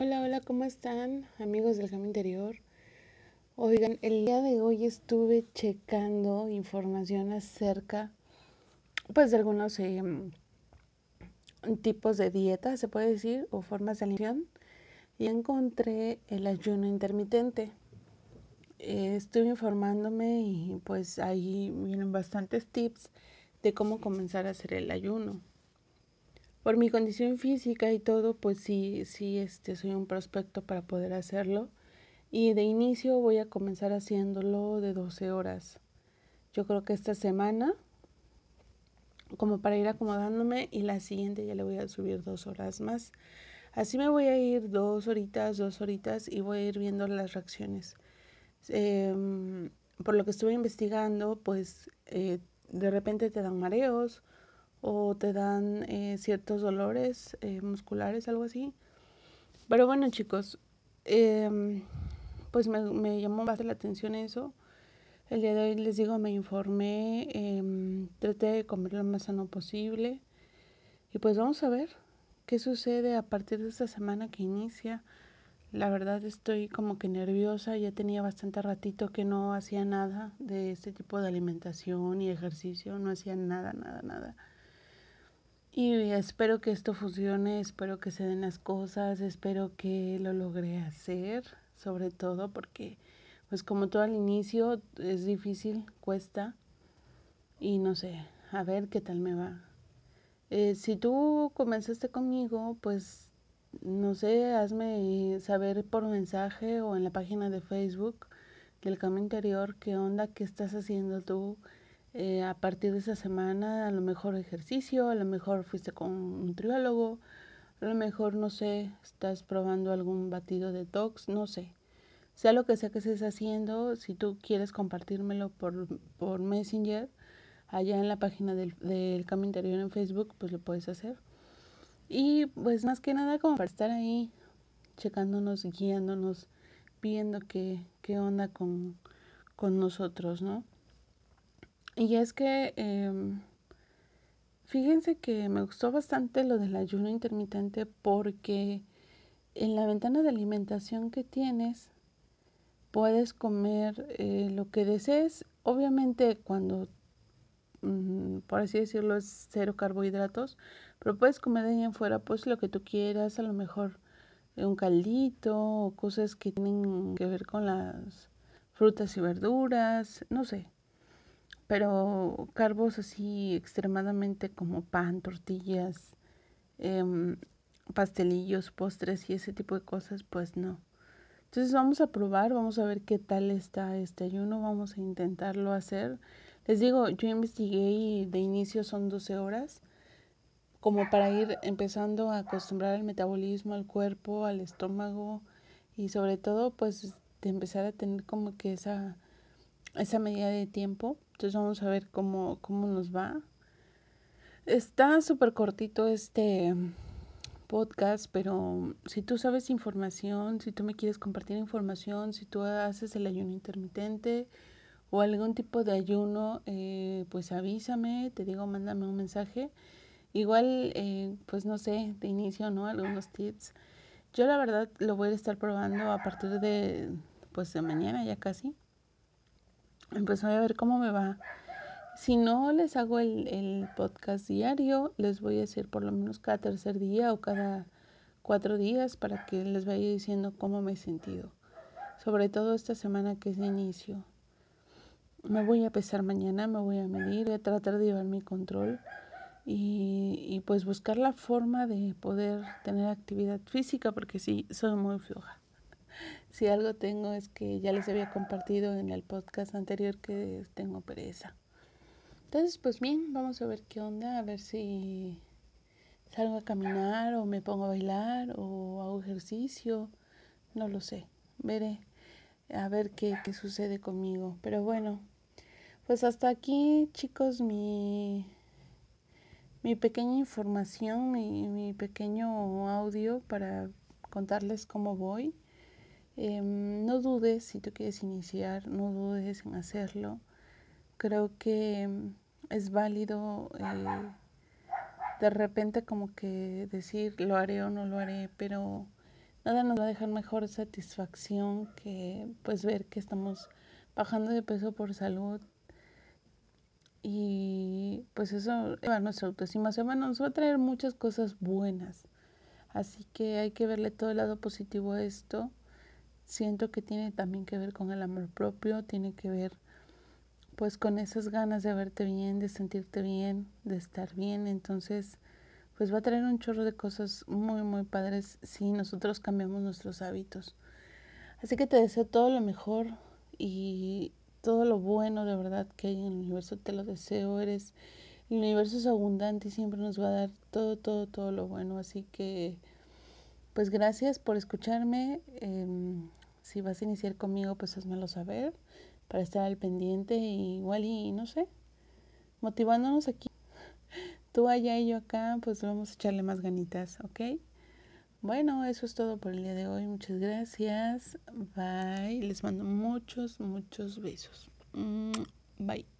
Hola, hola, ¿cómo están amigos del Camino Interior? Oigan, el día de hoy estuve checando información acerca, pues, de algunos eh, tipos de dieta, se puede decir, o formas de alimentación, y encontré el ayuno intermitente. Eh, estuve informándome y pues ahí vienen bastantes tips de cómo comenzar a hacer el ayuno por mi condición física y todo, pues sí, sí, este, soy un prospecto para poder hacerlo. Y de inicio voy a comenzar haciéndolo de 12 horas. Yo creo que esta semana, como para ir acomodándome, y la siguiente ya le voy a subir dos horas más. Así me voy a ir dos horitas, dos horitas y voy a ir viendo las reacciones. Em, por lo que estuve investigando, pues eh, de repente te dan mareos, o te dan eh, ciertos dolores eh, musculares, algo así. Pero bueno, chicos, em, pues me, me, llamó bastante la atención eso. El día de hoy les digo, me informé, em, traté de comer lo más sano posible. Y pues vamos a ver qué sucede a partir de esta semana que inicia. La verdad estoy como que nerviosa, ya tenía bastante ratito que no hacía nada de este tipo de alimentación y ejercicio, no hacía nada, nada, nada. Y espero que esto funcione, espero que se den las cosas, espero que lo logre hacer, sobre todo porque, pues como todo al inicio, es difícil, cuesta. Y no sé, a ver qué tal me va. Eh, si tú comenzaste conmigo, pues, no sé, hazme saber por mensaje o en la página de Facebook del Camino Interior qué onda, qué estás haciendo tú eh, a partir de esa semana, a lo mejor ejercicio, a lo mejor fuiste con un nutriólogo, a lo mejor, no sé, estás probando algún batido de detox, no sé. Sea lo que sea que estés haciendo, si tú quieres compartírmelo por, por Messenger, allá en la página del, del Interior en Facebook, pues lo puedes hacer. Y pues más que nada como para estar ahí, checándonos, guiándonos, viendo qué, qué onda con, con nosotros, ¿no? Y es que, em, fíjense que me gustó bastante lo del ayuno intermitente porque en la ventana de alimentación que tienes puedes comer eh, lo que desees. Obviamente cuando, mm, por así decirlo, es cero carbohidratos, pero puedes comer de ahí en fuera pues lo que tú quieras, a lo mejor un caldito o cosas que tienen que ver con las frutas y verduras, no sé pero carbos así extremadamente como pan, tortillas, eh, pastelillos, postres y ese tipo de cosas, pues no. Entonces vamos a probar, vamos a ver qué tal está este ayuno, vamos a intentarlo hacer. Les digo, yo investigué y de inicio son 12 horas, como para ir empezando a acostumbrar al metabolismo, al cuerpo, al estómago y sobre todo pues de empezar a tener como que esa, esa medida de tiempo entonces vamos a ver cómo, cómo nos va. Está súper cortito este podcast, pero si tú sabes información, si tú me quieres compartir información, si tú haces el ayuno intermitente o algún tipo de ayuno, eh, pues avísame, te digo, mándame un mensaje. Igual, eh, pues no sé, de inicio, ¿no? Algunos tips. Yo la verdad lo voy a estar probando a partir de, pues de mañana ya casi pues a ver cómo me va. Si no les hago el, el, podcast diario, les voy a decir por lo menos cada tercer día o cada cuatro días para que les vaya diciendo cómo me he sentido. Sobre todo esta semana que es de inicio. Me voy a pesar mañana, me voy a medir, voy a tratar de llevar mi control y, y pues buscar la forma de poder tener actividad física porque sí, soy muy floja. Si algo tengo es que ya les había compartido en el podcast anterior que tengo pereza. Entonces, pues bien, vamos a ver qué onda, a ver si salgo a caminar o me pongo a bailar o hago ejercicio, no lo sé, veré a ver qué, qué sucede conmigo. Pero bueno, pues hasta aquí chicos mi, mi pequeña información, mi, mi pequeño audio para contarles cómo voy. Eh, no dudes si tú quieres iniciar, no dudes en hacerlo. Creo que em, es válido eh, de repente como que decir lo haré o no lo haré, pero nada nos va a dejar mejor satisfacción que pues ver que estamos bajando de peso por salud y pues eso va nuestra autoestima, se nos va a traer muchas cosas buenas. Así que hay que verle todo el lado positivo a esto. Siento que tiene también que ver con el amor propio, tiene que ver pues con esas ganas de verte bien, de sentirte bien, de estar bien. Entonces, pues va a traer un chorro de cosas muy, muy padres si nosotros cambiamos nuestros hábitos. Así que te deseo todo lo mejor y todo lo bueno de verdad que hay en el universo. Te lo deseo, eres... El universo es abundante y siempre nos va a dar todo, todo, todo lo bueno. Así que, pues gracias por escucharme. Em, si vas a iniciar conmigo, pues házmelo saber para estar al pendiente y igual y no sé, motivándonos aquí tú allá y yo acá, pues vamos a echarle más ganitas, ¿ok? Bueno, eso es todo por el día de hoy. Muchas gracias. Bye. Les mando muchos, muchos besos. Mm, bye.